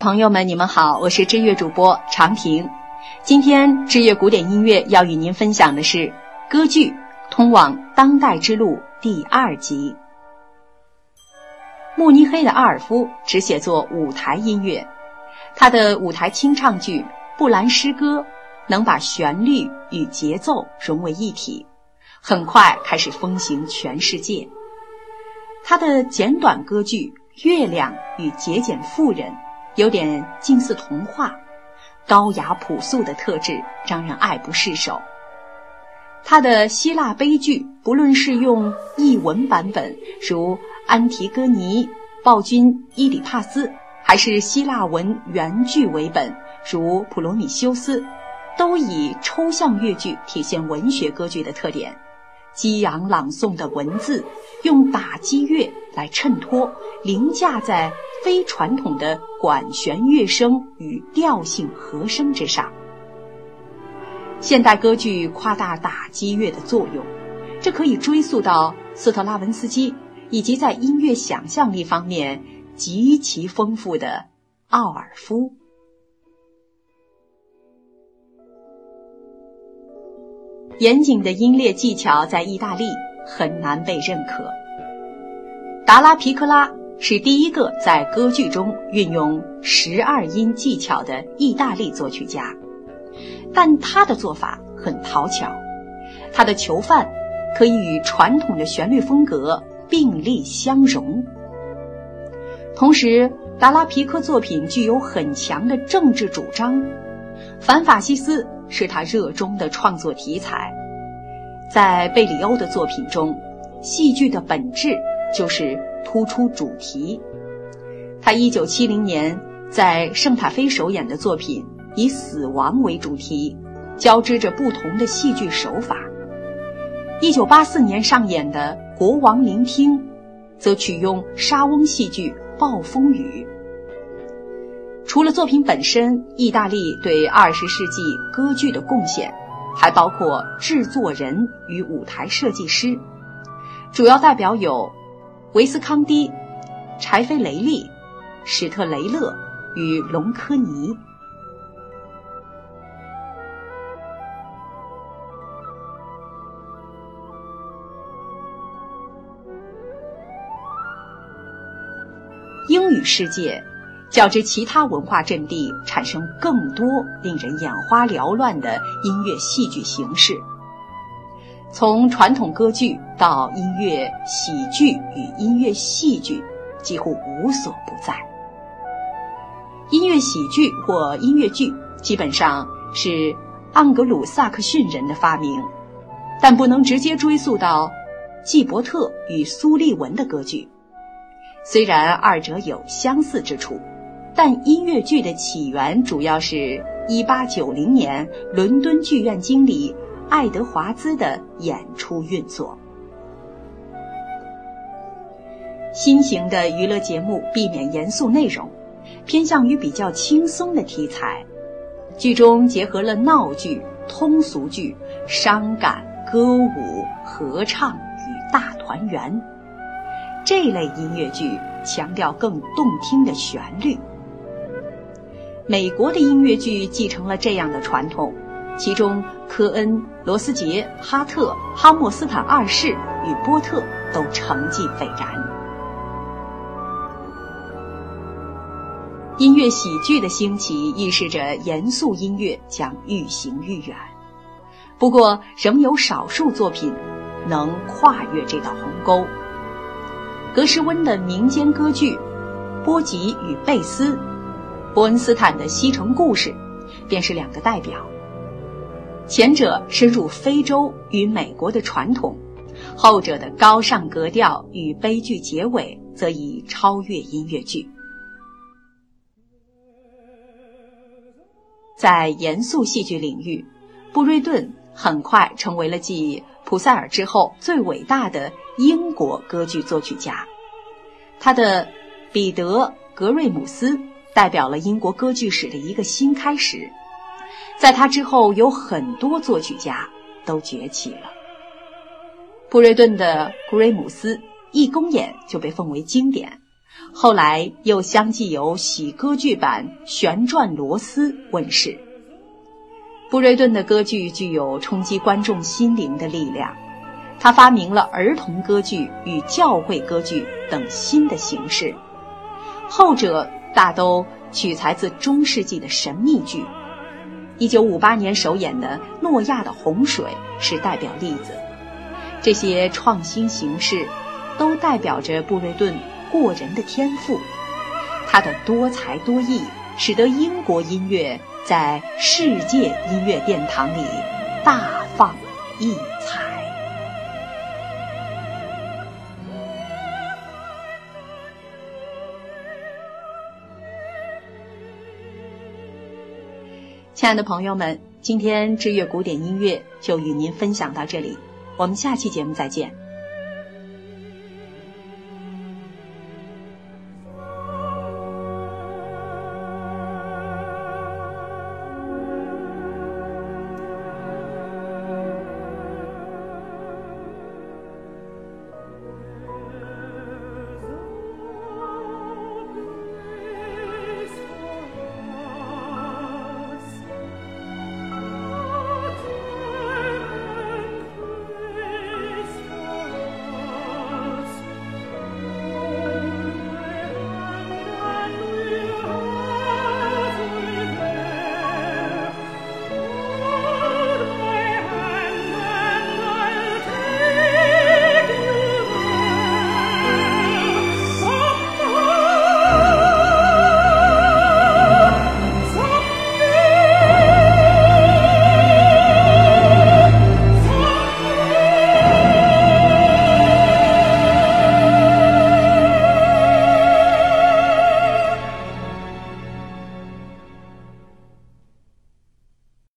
朋友们，你们好，我是知乐主播长亭。今天知乐古典音乐要与您分享的是歌剧《通往当代之路》第二集。慕尼黑的阿尔夫只写作舞台音乐，他的舞台清唱剧《布兰诗歌》能把旋律与节奏融为一体，很快开始风行全世界。他的简短歌剧《月亮与节俭妇人》。有点近似童话，高雅朴素的特质让人爱不释手。他的希腊悲剧，不论是用译文版本，如《安提戈尼》《暴君伊里帕斯》，还是希腊文原剧为本，如《普罗米修斯》，都以抽象乐剧体现文学歌剧的特点。激昂朗诵的文字，用打击乐来衬托，凌驾在非传统的管弦乐声与调性和声之上。现代歌剧夸大打击乐的作用，这可以追溯到斯特拉文斯基，以及在音乐想象力方面极其丰富的奥尔夫。严谨的音列技巧在意大利很难被认可。达拉皮克拉是第一个在歌剧中运用十二音技巧的意大利作曲家，但他的做法很讨巧，他的囚犯可以与传统的旋律风格并立相融。同时，达拉皮克作品具有很强的政治主张，反法西斯。是他热衷的创作题材，在贝里欧的作品中，戏剧的本质就是突出主题。他1970年在圣塔菲首演的作品以死亡为主题，交织着不同的戏剧手法。1984年上演的《国王聆听》，则取用莎翁戏剧《暴风雨》。除了作品本身，意大利对二十世纪歌剧的贡献，还包括制作人与舞台设计师。主要代表有维斯康蒂、柴菲雷利、史特雷勒与隆科尼。英语世界。较之其他文化阵地，产生更多令人眼花缭乱的音乐戏剧形式。从传统歌剧到音乐喜剧与音乐戏剧，几乎无所不在。音乐喜剧或音乐剧基本上是盎格鲁撒克逊人的发明，但不能直接追溯到纪伯特与苏利文的歌剧，虽然二者有相似之处。但音乐剧的起源主要是1890年伦敦剧院经理爱德华兹的演出运作。新型的娱乐节目避免严肃内容，偏向于比较轻松的题材，剧中结合了闹剧、通俗剧、伤感、歌舞、合唱与大团圆。这类音乐剧强调更动听的旋律。美国的音乐剧继承了这样的传统，其中科恩、罗斯杰、哈特、哈默斯坦二世与波特都成绩斐然。音乐喜剧的兴起预示着严肃音乐将愈行愈远，不过仍有少数作品能跨越这道鸿沟。格什温的民间歌剧《波吉与贝斯》。伯恩斯坦的《西城故事》便是两个代表。前者深入非洲与美国的传统，后者的高尚格调与悲剧结尾则已超越音乐剧。在严肃戏剧领域，布瑞顿很快成为了继普塞尔之后最伟大的英国歌剧作曲家。他的《彼得·格瑞姆斯》。代表了英国歌剧史的一个新开始，在他之后，有很多作曲家都崛起了。布瑞顿的《格瑞姆斯》一公演就被奉为经典，后来又相继有喜歌剧版《旋转螺丝》问世。布瑞顿的歌剧具有冲击观众心灵的力量，他发明了儿童歌剧与教会歌剧等新的形式，后者大都取材自中世纪的神秘剧。一九五八年首演的《诺亚的洪水》是代表例子。这些创新形式，都代表着布瑞顿过人的天赋。他的多才多艺，使得英国音乐在世界音乐殿堂里大放异彩。亲爱的朋友们，今天知乐古典音乐就与您分享到这里。我们下期节目再见。